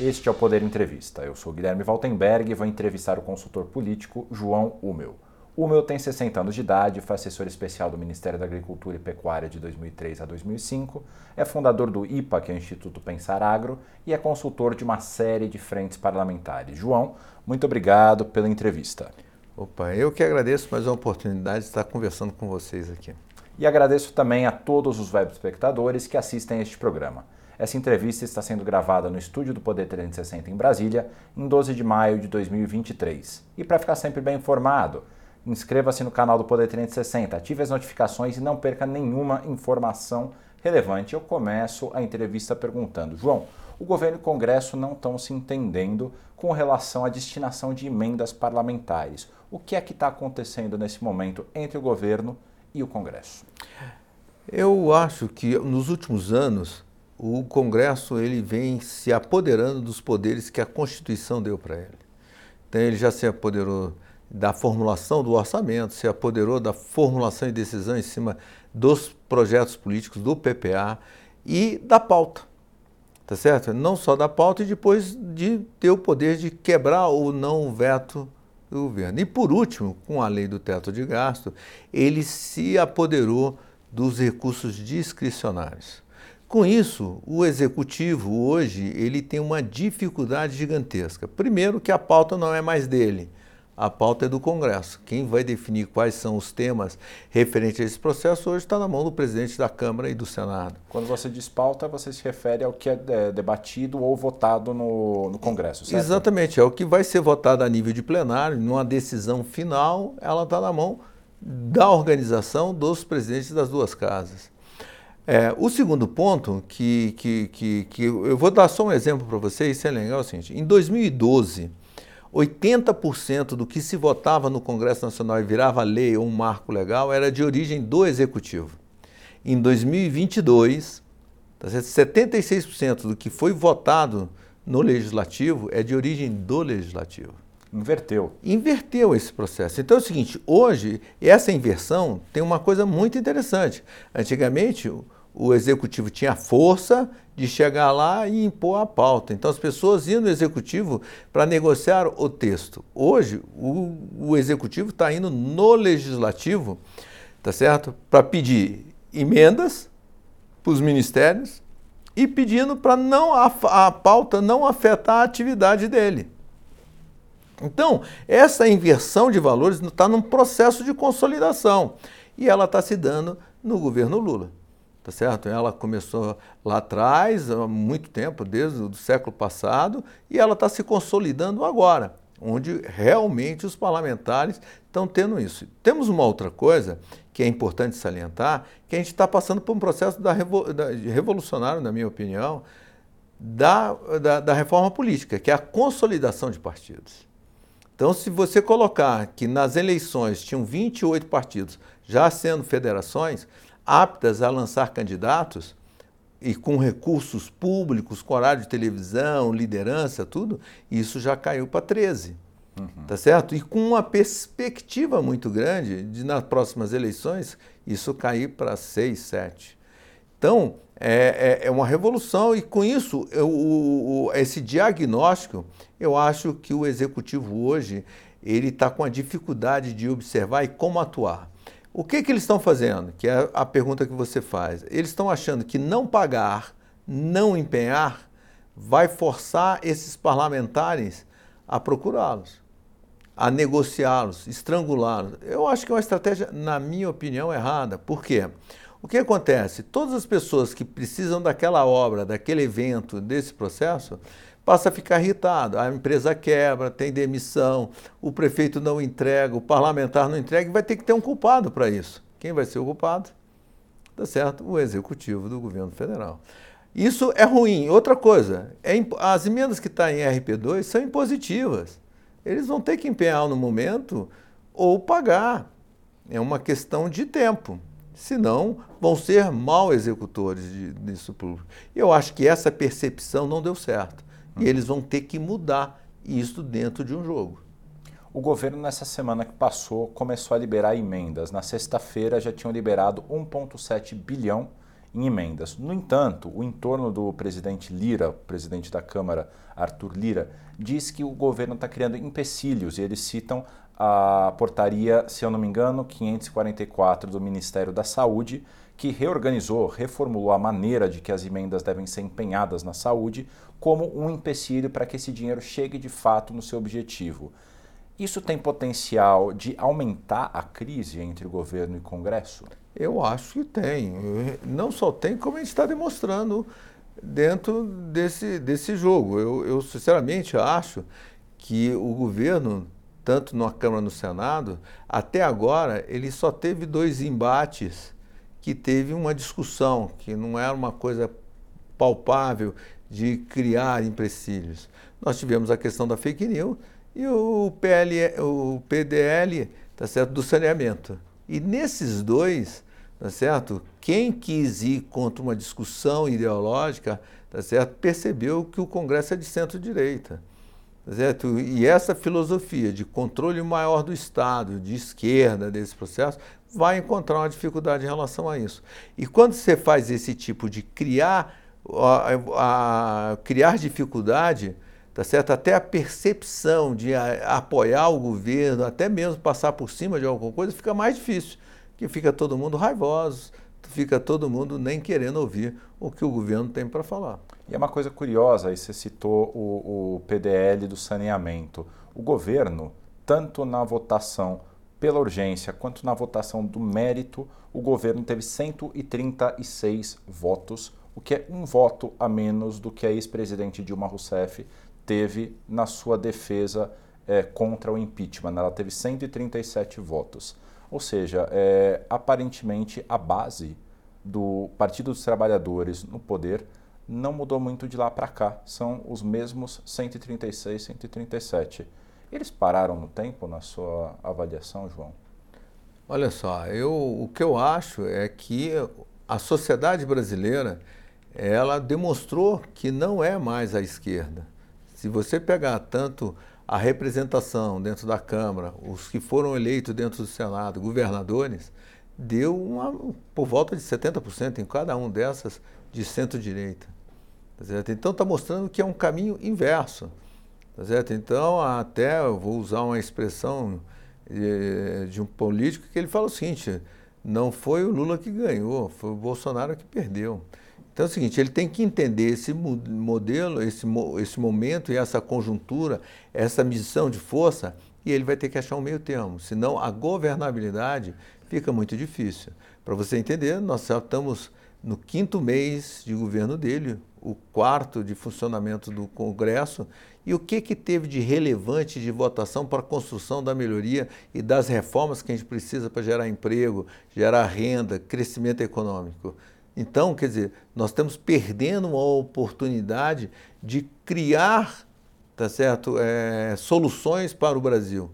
Este é o Poder Entrevista. Eu sou Guilherme Valtenberg e vou entrevistar o consultor político João Humel. Humel tem 60 anos de idade, foi assessor especial do Ministério da Agricultura e Pecuária de 2003 a 2005, é fundador do IPA, que é o Instituto Pensar Agro, e é consultor de uma série de frentes parlamentares. João, muito obrigado pela entrevista. Opa, eu que agradeço mais uma oportunidade de estar conversando com vocês aqui. E agradeço também a todos os web espectadores que assistem a este programa. Essa entrevista está sendo gravada no estúdio do Poder 360 em Brasília, em 12 de maio de 2023. E para ficar sempre bem informado, inscreva-se no canal do Poder 360, ative as notificações e não perca nenhuma informação relevante. Eu começo a entrevista perguntando: João, o governo e o Congresso não estão se entendendo com relação à destinação de emendas parlamentares. O que é que está acontecendo nesse momento entre o governo e o Congresso? Eu acho que nos últimos anos o Congresso ele vem se apoderando dos poderes que a Constituição deu para ele. Então ele já se apoderou da formulação do orçamento, se apoderou da formulação e decisão em cima dos projetos políticos do PPA e da pauta. Tá certo? Não só da pauta e depois de ter o poder de quebrar ou não o veto do governo. E por último, com a lei do teto de gasto, ele se apoderou dos recursos discricionários. Com isso, o executivo hoje ele tem uma dificuldade gigantesca. Primeiro que a pauta não é mais dele, a pauta é do Congresso. Quem vai definir quais são os temas referentes a esse processo hoje está na mão do presidente da Câmara e do Senado. Quando você diz pauta, você se refere ao que é, é debatido ou votado no, no Congresso, certo? Exatamente, é o que vai ser votado a nível de plenário, numa decisão final, ela está na mão da organização dos presidentes das duas casas. É, o segundo ponto, que, que, que, que, eu vou dar só um exemplo para vocês, isso é legal, o seguinte, em 2012, 80% do que se votava no Congresso Nacional e virava lei ou um marco legal era de origem do Executivo. Em 2022, 76% tá do que foi votado no Legislativo é de origem do Legislativo. Inverteu. Inverteu esse processo. Então é o seguinte, hoje, essa inversão tem uma coisa muito interessante. Antigamente, o executivo tinha força de chegar lá e impor a pauta. Então as pessoas iam no executivo para negociar o texto. Hoje, o, o executivo está indo no legislativo, tá certo? Para pedir emendas para os ministérios e pedindo para não a, a pauta não afetar a atividade dele. Então, essa inversão de valores está num processo de consolidação e ela está se dando no governo Lula tá certo? Ela começou lá atrás, há muito tempo, desde o século passado, e ela está se consolidando agora, onde realmente os parlamentares estão tendo isso. Temos uma outra coisa que é importante salientar, que a gente está passando por um processo da, da, revolucionário, na minha opinião, da, da, da reforma política, que é a consolidação de partidos. Então, se você colocar que nas eleições tinham 28 partidos já sendo federações, aptas a lançar candidatos e com recursos públicos, com horário de televisão, liderança, tudo, isso já caiu para 13. Uhum. Tá certo? E com uma perspectiva muito grande de nas próximas eleições isso cair para 6, 7. Então, é, é, é, uma revolução e com isso, eu, o, esse diagnóstico, eu acho que o executivo hoje ele está com a dificuldade de observar e como atuar. O que, que eles estão fazendo? Que é a pergunta que você faz. Eles estão achando que não pagar, não empenhar, vai forçar esses parlamentares a procurá-los, a negociá-los, estrangulá-los. Eu acho que é uma estratégia, na minha opinião, errada. Por quê? O que acontece? Todas as pessoas que precisam daquela obra, daquele evento, desse processo, passa a ficar irritado. A empresa quebra, tem demissão, o prefeito não entrega, o parlamentar não entrega e vai ter que ter um culpado para isso. Quem vai ser o culpado? Tá certo? O executivo do governo federal. Isso é ruim. Outra coisa, é, as emendas que estão tá em RP2 são impositivas. Eles vão ter que empenhar no momento ou pagar. É uma questão de tempo. Senão, vão ser mal executores disso público. Eu acho que essa percepção não deu certo. E eles vão ter que mudar isso dentro de um jogo. O governo, nessa semana que passou, começou a liberar emendas. Na sexta-feira já tinham liberado 1,7 bilhão em emendas. No entanto, o entorno do presidente Lira, presidente da Câmara, Arthur Lira, diz que o governo está criando empecilhos e eles citam a portaria, se eu não me engano, 544 do Ministério da Saúde, que reorganizou, reformulou a maneira de que as emendas devem ser empenhadas na saúde como um empecilho para que esse dinheiro chegue de fato no seu objetivo. Isso tem potencial de aumentar a crise entre governo e Congresso? Eu acho que tem. Não só tem, como a gente está demonstrando dentro desse, desse jogo. Eu, eu, sinceramente, acho que o governo, tanto na Câmara no Senado, até agora, ele só teve dois embates que teve uma discussão, que não era uma coisa palpável de criar empecilhos. Nós tivemos a questão da fake news e o, PL, o PDL tá certo, do saneamento. E nesses dois, tá certo, quem quis ir contra uma discussão ideológica tá certo, percebeu que o Congresso é de centro-direita. Tá certo? E essa filosofia de controle maior do Estado, de esquerda desse processo, vai encontrar uma dificuldade em relação a isso. E quando você faz esse tipo de criar, a, a, criar dificuldade, tá certo? Até a percepção de a, apoiar o governo, até mesmo passar por cima de alguma coisa, fica mais difícil, que fica todo mundo raivoso, fica todo mundo nem querendo ouvir o que o governo tem para falar. E é uma coisa curiosa, aí você citou o, o PDL do saneamento. O governo, tanto na votação pela urgência quanto na votação do mérito, o governo teve 136 votos, o que é um voto a menos do que a ex-presidente Dilma Rousseff teve na sua defesa é, contra o impeachment. Ela teve 137 votos. Ou seja, é, aparentemente a base do Partido dos Trabalhadores no poder não mudou muito de lá para cá. São os mesmos 136, 137. Eles pararam no tempo na sua avaliação, João? Olha só, eu, o que eu acho é que a sociedade brasileira ela demonstrou que não é mais a esquerda. Se você pegar tanto a representação dentro da Câmara, os que foram eleitos dentro do Senado, governadores, deu uma, por volta de 70% em cada um dessas de centro-direita. Tá então está mostrando que é um caminho inverso. Tá? Então, até eu vou usar uma expressão de, de um político que ele fala o seguinte: não foi o Lula que ganhou, foi o Bolsonaro que perdeu. Então é o seguinte, ele tem que entender esse modelo, esse, esse momento e essa conjuntura, essa missão de força, e ele vai ter que achar um meio termo, senão a governabilidade fica muito difícil. Para você entender, nós já estamos no quinto mês de governo dele, o quarto de funcionamento do Congresso, e o que, que teve de relevante de votação para a construção da melhoria e das reformas que a gente precisa para gerar emprego, gerar renda, crescimento econômico. Então, quer dizer, nós estamos perdendo uma oportunidade de criar tá certo, é, soluções para o Brasil.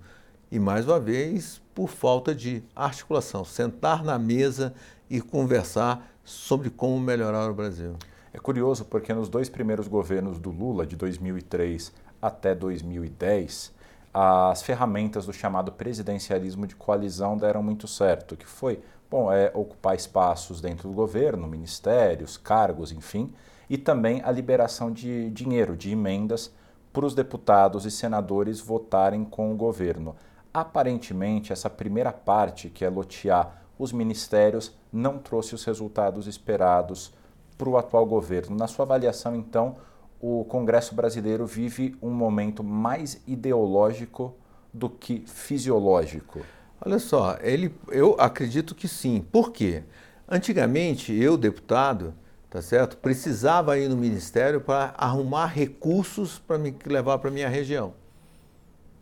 E, mais uma vez, por falta de articulação, sentar na mesa e conversar sobre como melhorar o Brasil. É curioso porque nos dois primeiros governos do Lula, de 2003 até 2010, as ferramentas do chamado presidencialismo de coalizão deram muito certo, que foi, bom, é ocupar espaços dentro do governo, ministérios, cargos, enfim, e também a liberação de dinheiro, de emendas para os deputados e senadores votarem com o governo. Aparentemente, essa primeira parte, que é lotear os ministérios, não trouxe os resultados esperados para o atual governo. Na sua avaliação, então, o Congresso brasileiro vive um momento mais ideológico do que fisiológico? Olha só, ele, eu acredito que sim. Por quê? Antigamente, eu, deputado, tá certo, precisava ir no ministério para arrumar recursos para me levar para minha região.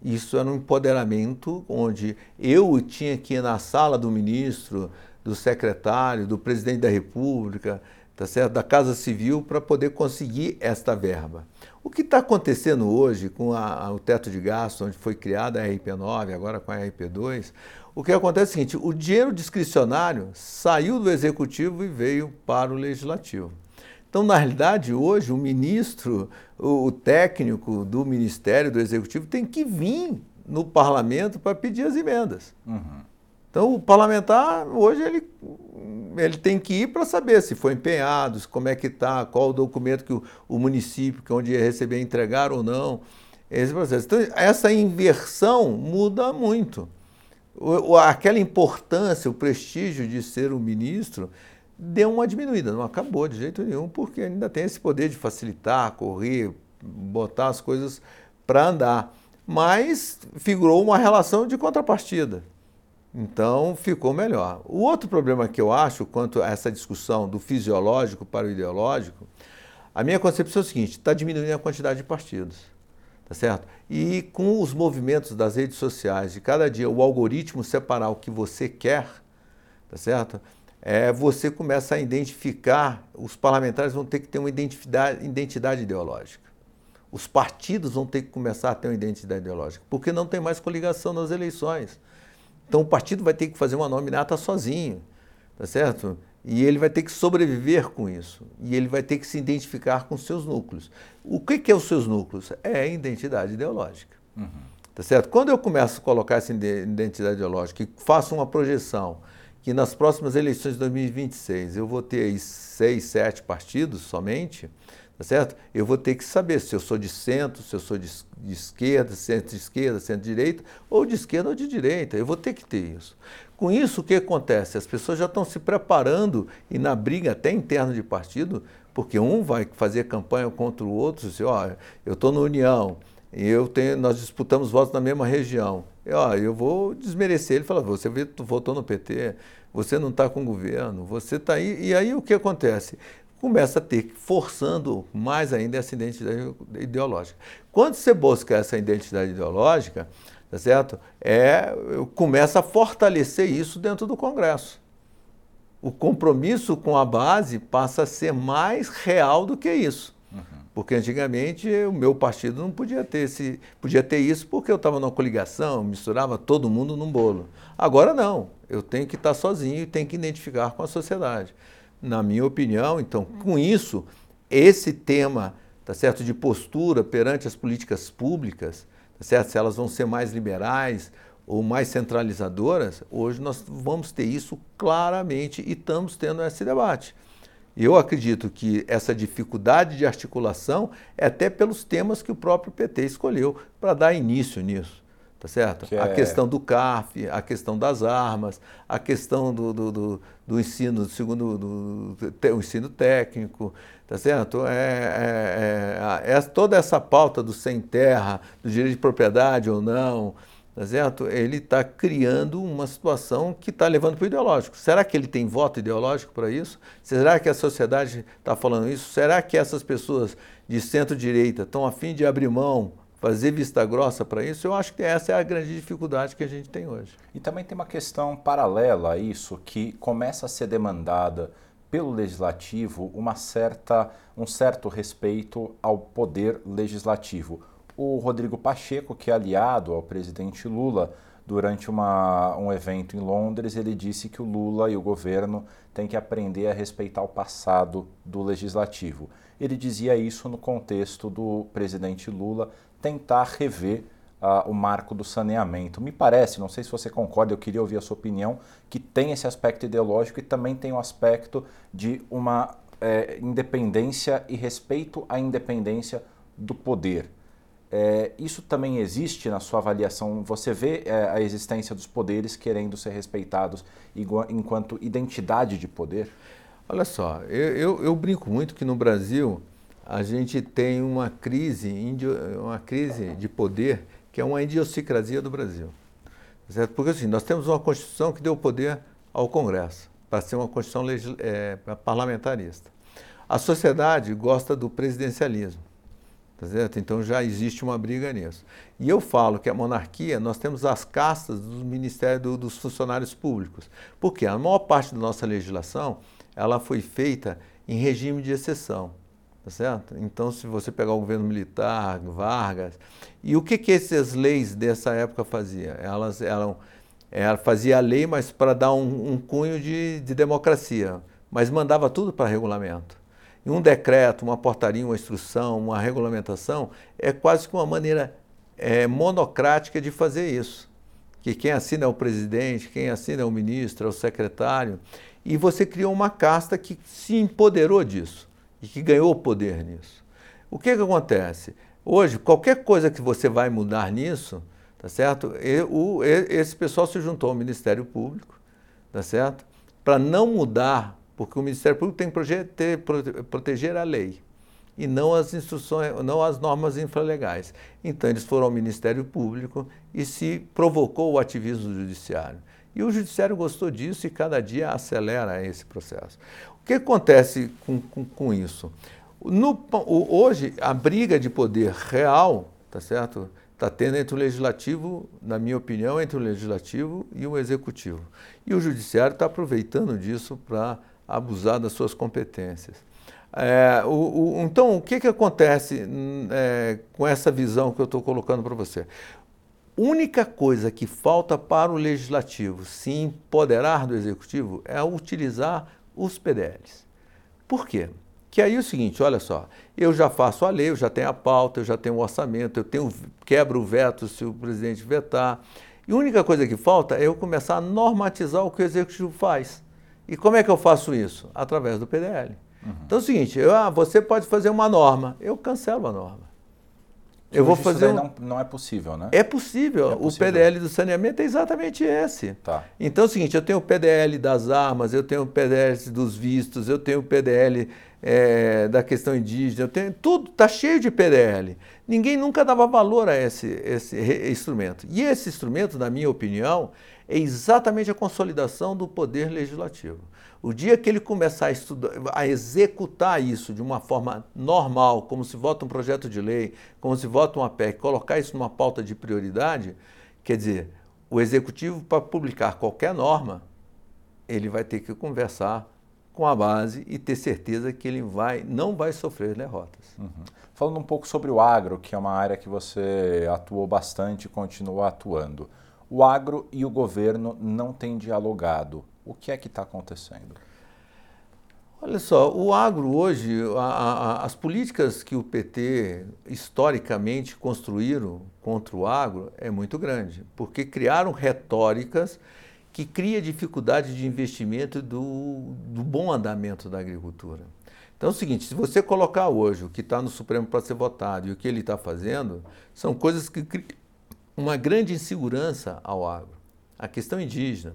Isso era um empoderamento onde eu tinha que ir na sala do ministro, do secretário, do presidente da República, tá certo? da Casa Civil para poder conseguir esta verba. O que está acontecendo hoje com a, o teto de gasto, onde foi criada a RP9, agora com a RP2, o que acontece é o seguinte: o dinheiro discricionário saiu do executivo e veio para o legislativo. Então, na realidade, hoje, o ministro, o técnico do Ministério, do Executivo, tem que vir no parlamento para pedir as emendas. Uhum. Então, o parlamentar, hoje, ele, ele tem que ir para saber se foi empenhado, como é que está, qual o documento que o, o município, que é onde ia receber, entregar ou não. Esse processo. Então, essa inversão muda muito. O, aquela importância, o prestígio de ser o ministro, deu uma diminuída, não acabou de jeito nenhum, porque ainda tem esse poder de facilitar, correr, botar as coisas para andar. Mas figurou uma relação de contrapartida. Então ficou melhor. O outro problema que eu acho quanto a essa discussão do fisiológico para o ideológico, a minha concepção é o seguinte: está diminuindo a quantidade de partidos. Tá certo? E com os movimentos das redes sociais, de cada dia o algoritmo separar o que você quer, tá certo? É, você começa a identificar, os parlamentares vão ter que ter uma identidade, identidade ideológica. Os partidos vão ter que começar a ter uma identidade ideológica, porque não tem mais coligação nas eleições. Então o partido vai ter que fazer uma nominata sozinho, tá certo? E ele vai ter que sobreviver com isso. E ele vai ter que se identificar com seus núcleos. O que, que é os seus núcleos? É a identidade ideológica. Uhum. Tá certo? Quando eu começo a colocar essa identidade ideológica e faço uma projeção que nas próximas eleições de 2026 eu vou ter aí seis, sete partidos somente, tá certo? Eu vou ter que saber se eu sou de centro, se eu sou de, de esquerda, centro-esquerda, centro-direita, ou de esquerda ou de direita. Eu vou ter que ter isso. Com isso, o que acontece? As pessoas já estão se preparando e na briga até interna de partido, porque um vai fazer campanha contra o outro, assim, ó, eu estou na União, eu tenho, nós disputamos votos na mesma região. E, ó, eu vou desmerecer ele e falar, você votou no PT, você não está com o governo, você está aí. E aí o que acontece? Começa a ter, forçando mais ainda essa identidade ideológica. Quando você busca essa identidade ideológica, tá certo? É, começa a fortalecer isso dentro do Congresso. O compromisso com a base passa a ser mais real do que isso. Uhum. Porque antigamente o meu partido não podia ter esse, podia ter isso porque eu estava numa coligação, misturava todo mundo num bolo. Agora não, eu tenho que estar sozinho e tenho que identificar com a sociedade na minha opinião. Então, com isso, esse tema, tá certo, de postura perante as políticas públicas, tá certo, se elas vão ser mais liberais ou mais centralizadoras, hoje nós vamos ter isso claramente e estamos tendo esse debate. Eu acredito que essa dificuldade de articulação é até pelos temas que o próprio PT escolheu para dar início nisso tá certo? Que a é... questão do CAF, a questão das armas, a questão do, do, do, do ensino, segundo do, do, o ensino técnico, tá certo? É, é, é, é, toda essa pauta do sem terra, do direito de propriedade ou não, tá certo? Ele está criando uma situação que está levando para o ideológico. Será que ele tem voto ideológico para isso? Será que a sociedade está falando isso? Será que essas pessoas de centro-direita estão a fim de abrir mão fazer vista grossa para isso, eu acho que essa é a grande dificuldade que a gente tem hoje. E também tem uma questão paralela a isso que começa a ser demandada pelo legislativo uma certa, um certo respeito ao poder legislativo. O Rodrigo Pacheco, que é aliado ao presidente Lula, durante uma, um evento em Londres, ele disse que o Lula e o governo têm que aprender a respeitar o passado do legislativo. Ele dizia isso no contexto do presidente Lula tentar rever uh, o marco do saneamento. Me parece, não sei se você concorda, eu queria ouvir a sua opinião, que tem esse aspecto ideológico e também tem o aspecto de uma é, independência e respeito à independência do poder. É, isso também existe na sua avaliação? Você vê é, a existência dos poderes querendo ser respeitados igual, enquanto identidade de poder? Olha só, eu, eu, eu brinco muito que no Brasil a gente tem uma crise, uma crise de poder que é uma idiosincrasia do Brasil. Certo? Porque assim, nós temos uma Constituição que deu poder ao Congresso, para ser uma Constituição é, parlamentarista. A sociedade gosta do presidencialismo. Tá certo? Então já existe uma briga nisso. E eu falo que a monarquia, nós temos as castas dos ministérios dos funcionários públicos. Porque a maior parte da nossa legislação, ela foi feita em regime de exceção. Tá certo? Então, se você pegar o governo militar, Vargas, e o que, que essas leis dessa época faziam? Elas eram, ela fazia a lei, mas para dar um, um cunho de, de, democracia, mas mandava tudo para regulamento. E um decreto, uma portaria, uma instrução, uma regulamentação é quase que uma maneira é, monocrática de fazer isso. que quem assina é o presidente, quem assina é o ministro, é o secretário, e você criou uma casta que se empoderou disso e que ganhou poder nisso. O que, que acontece? Hoje, qualquer coisa que você vai mudar nisso, tá certo? E, o, esse pessoal se juntou ao Ministério Público, tá certo? Para não mudar, porque o Ministério Público tem que proteger, proteger a lei e não as instruções, não as normas infralegais. Então eles foram ao Ministério Público e se provocou o ativismo judiciário. E o judiciário gostou disso e cada dia acelera esse processo. O que acontece com, com, com isso? No, hoje, a briga de poder real, tá certo? Está tendo entre o legislativo, na minha opinião, entre o legislativo e o executivo. E o judiciário está aproveitando disso para abusar das suas competências. É, o, o, então, o que, que acontece hum, é, com essa visão que eu estou colocando para você? Única coisa que falta para o legislativo se empoderar do executivo é utilizar os PDLs. Por quê? Que aí é o seguinte, olha só, eu já faço a lei, eu já tenho a pauta, eu já tenho o orçamento, eu tenho quebro o veto se o presidente vetar. E a única coisa que falta é eu começar a normatizar o que o executivo faz. E como é que eu faço isso? Através do PDL. Uhum. Então é o seguinte, eu, ah, você pode fazer uma norma, eu cancelo a norma. Eu vou fazer um... não, não, é possível, né? É possível. é possível. O PDL do saneamento é exatamente esse. Tá. Então é o seguinte, eu tenho o PDL das armas, eu tenho o PDL dos vistos, eu tenho o PDL é, da questão indígena, eu tenho tudo, está cheio de PDL. Ninguém nunca dava valor a esse, esse instrumento. E esse instrumento, na minha opinião, é exatamente a consolidação do poder legislativo. O dia que ele começar a, estudar, a executar isso de uma forma normal, como se vota um projeto de lei, como se vota uma PEC, colocar isso numa pauta de prioridade, quer dizer, o executivo, para publicar qualquer norma, ele vai ter que conversar com a base e ter certeza que ele vai, não vai sofrer derrotas. Uhum. Falando um pouco sobre o agro, que é uma área que você atuou bastante e continua atuando. O agro e o governo não têm dialogado. O que é que está acontecendo? Olha só, o agro hoje, a, a, as políticas que o PT historicamente construíram contra o agro é muito grande, porque criaram retóricas que cria dificuldade de investimento do, do bom andamento da agricultura. Então é o seguinte, se você colocar hoje o que está no Supremo para ser votado e o que ele está fazendo, são coisas que uma grande insegurança ao agro. A questão indígena,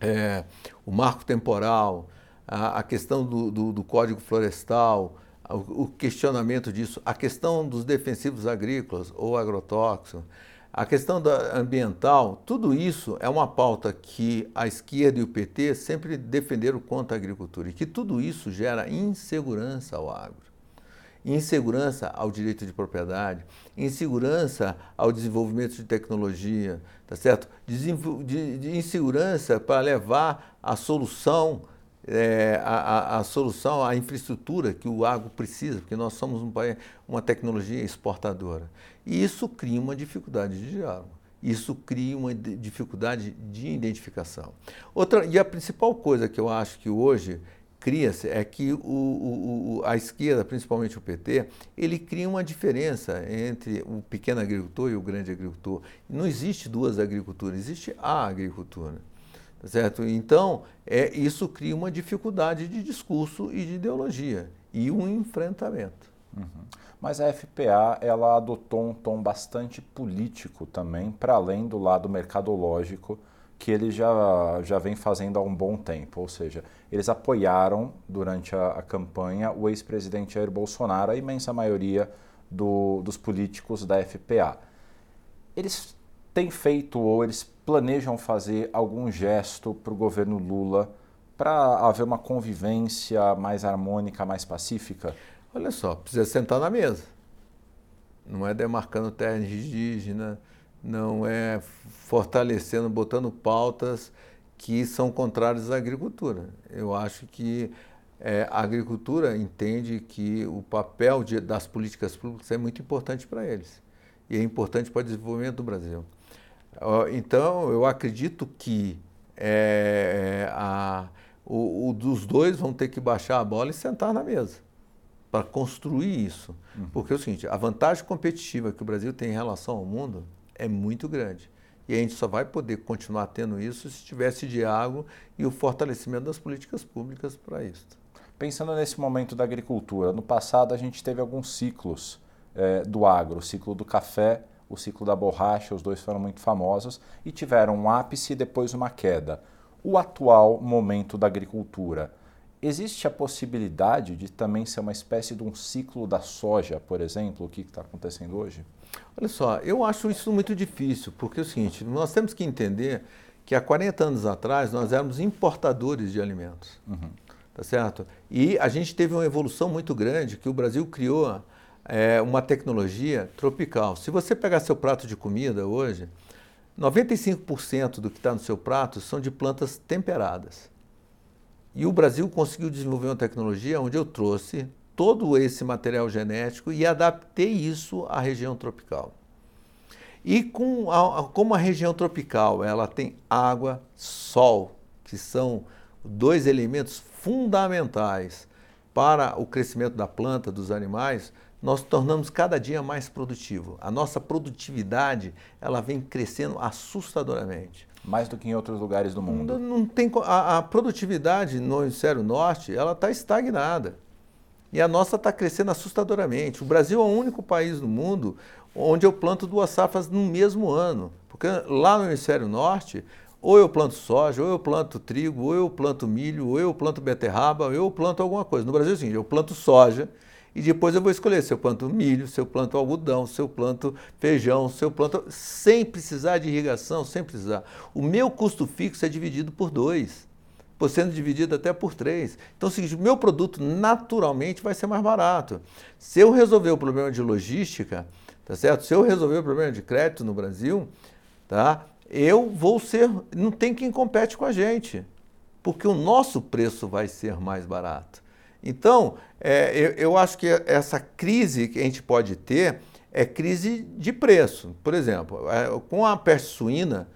é, o marco temporal, a, a questão do, do, do, Código Florestal, o, o, questionamento disso, a questão dos defensivos agrícolas ou agrotóxicos, a questão da ambiental, tudo isso é uma pauta que a esquerda e o PT sempre defenderam contra a agricultura e que tudo isso gera insegurança ao agro insegurança ao direito de propriedade, insegurança ao desenvolvimento de tecnologia, tá certo? De, de insegurança para levar a solução, é, a, a, a, solução, a infraestrutura que o agro precisa, porque nós somos um país, uma tecnologia exportadora. E isso cria uma dificuldade de diálogo. Isso cria uma dificuldade de identificação. Outra, e a principal coisa que eu acho que hoje cria-se é que o, o, a esquerda, principalmente o PT, ele cria uma diferença entre o pequeno agricultor e o grande agricultor. Não existe duas agriculturas, existe a agricultura. Tá certo? Então, é, isso cria uma dificuldade de discurso e de ideologia e um enfrentamento. Uhum. Mas a FPA ela adotou um tom bastante político também, para além do lado mercadológico que ele já, já vem fazendo há um bom tempo. Ou seja, eles apoiaram durante a, a campanha o ex-presidente Jair Bolsonaro, a imensa maioria do, dos políticos da FPA. Eles têm feito ou eles planejam fazer algum gesto para o governo Lula para haver uma convivência mais harmônica, mais pacífica? Olha só, precisa sentar na mesa. Não é demarcando terra indígena, não é fortalecendo, botando pautas que são contrárias à agricultura. Eu acho que é, a agricultura entende que o papel de, das políticas públicas é muito importante para eles e é importante para o desenvolvimento do Brasil. Então, eu acredito que é, a, o, o, os dois vão ter que baixar a bola e sentar na mesa para construir isso. Uhum. Porque é o seguinte, a vantagem competitiva que o Brasil tem em relação ao mundo é muito grande. E a gente só vai poder continuar tendo isso se tivesse diálogo e o fortalecimento das políticas públicas para isso. Pensando nesse momento da agricultura, no passado a gente teve alguns ciclos é, do agro, o ciclo do café, o ciclo da borracha, os dois foram muito famosos e tiveram um ápice e depois uma queda. O atual momento da agricultura, existe a possibilidade de também ser uma espécie de um ciclo da soja, por exemplo, o que está acontecendo hoje? Olha só, eu acho isso muito difícil, porque é o seguinte, nós temos que entender que há 40 anos atrás nós éramos importadores de alimentos. Uhum. Tá certo? E a gente teve uma evolução muito grande que o Brasil criou é, uma tecnologia tropical. Se você pegar seu prato de comida hoje, 95% do que está no seu prato são de plantas temperadas. E o Brasil conseguiu desenvolver uma tecnologia onde eu trouxe todo esse material genético e adaptei isso à região tropical. E com a, como a região tropical ela tem água, sol, que são dois elementos fundamentais para o crescimento da planta, dos animais, nós tornamos cada dia mais produtivo. A nossa produtividade ela vem crescendo assustadoramente. Mais do que em outros lugares do mundo. Não, não tem, a, a, produtividade no hemisfério norte ela está estagnada. E a nossa está crescendo assustadoramente. O Brasil é o único país do mundo onde eu planto duas safras no mesmo ano. Porque lá no hemisfério norte, ou eu planto soja, ou eu planto trigo, ou eu planto milho, ou eu planto beterraba, ou eu planto alguma coisa. No Brasil é assim, eu planto soja, e depois eu vou escolher se eu planto milho, se eu planto algodão, se eu planto feijão, se eu planto. sem precisar de irrigação, sem precisar. O meu custo fixo é dividido por dois, por sendo dividido até por três. Então é o meu produto naturalmente vai ser mais barato. Se eu resolver o problema de logística, tá certo? Se eu resolver o problema de crédito no Brasil, tá? Eu vou ser. Não tem quem compete com a gente, porque o nosso preço vai ser mais barato. Então, é, eu, eu, acho que essa crise que a gente pode ter é crise de preço. Por exemplo, é, com a peste suína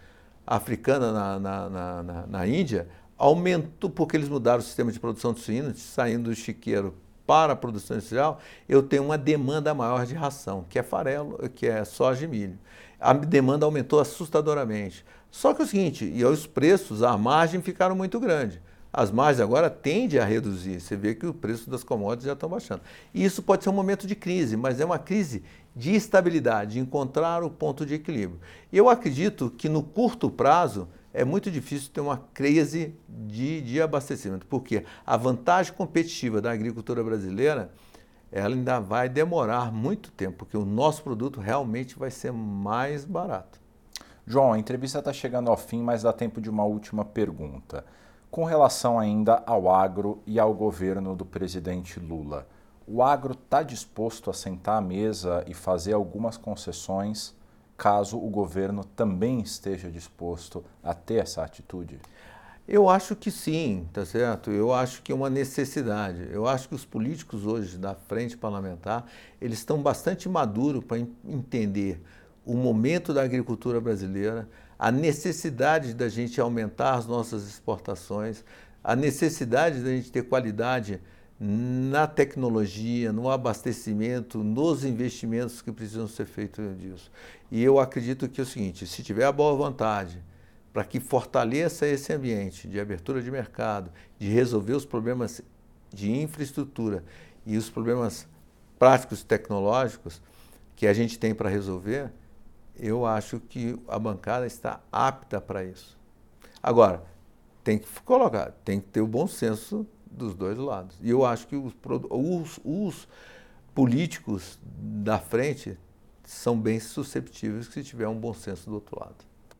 africana na, na, na, na, Índia, aumentou, porque eles mudaram o sistema de produção de suínos, saindo do chiqueiro para a produção industrial, eu tenho uma demanda maior de ração, que é farelo, que é soja e milho. A demanda aumentou assustadoramente. Só que é o seguinte, e os preços, a margem ficaram muito grandes as margens agora tendem a reduzir. Você vê que o preço das commodities já estão baixando. E isso pode ser um momento de crise, mas é uma crise de estabilidade, de encontrar o ponto de equilíbrio. Eu acredito que no curto prazo é muito difícil ter uma crise de, de abastecimento, porque a vantagem competitiva da agricultura brasileira ela ainda vai demorar muito tempo, porque o nosso produto realmente vai ser mais barato. João, a entrevista está chegando ao fim, mas dá tempo de uma última pergunta. Com relação ainda ao agro e ao governo do presidente Lula, o agro está disposto a sentar à mesa e fazer algumas concessões caso o governo também esteja disposto a ter essa atitude? Eu acho que sim, tá certo? Eu acho que é uma necessidade. Eu acho que os políticos hoje da frente parlamentar, eles estão bastante maduros para entender o momento da agricultura brasileira, a necessidade da gente aumentar as nossas exportações, a necessidade da gente ter qualidade na tecnologia, no abastecimento, nos investimentos que precisam ser feitos disso. E eu acredito que é o seguinte, se tiver a boa vontade para que fortaleça esse ambiente de abertura de mercado, de resolver os problemas de infraestrutura e os problemas práticos tecnológicos que a gente tem para resolver, eu acho que a bancada está apta para isso. Agora, tem que colocar, tem que ter o bom senso dos dois lados. E eu acho que os, os, os políticos da frente são bem susceptíveis se tiver um bom senso do outro lado.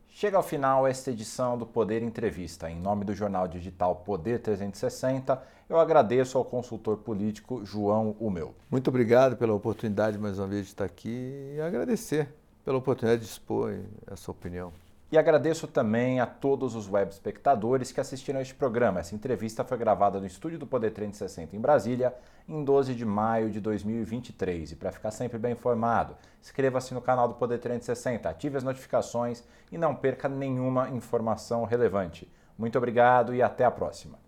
Chega ao final esta edição do Poder Entrevista. Em nome do jornal digital Poder 360, eu agradeço ao consultor político João Umeu. Muito obrigado pela oportunidade mais uma vez de estar aqui e agradecer pela oportunidade de expor essa opinião. E agradeço também a todos os web espectadores que assistiram a este programa. Essa entrevista foi gravada no estúdio do Poder 360 em Brasília, em 12 de maio de 2023. E para ficar sempre bem informado, inscreva-se no canal do Poder 360, ative as notificações e não perca nenhuma informação relevante. Muito obrigado e até a próxima.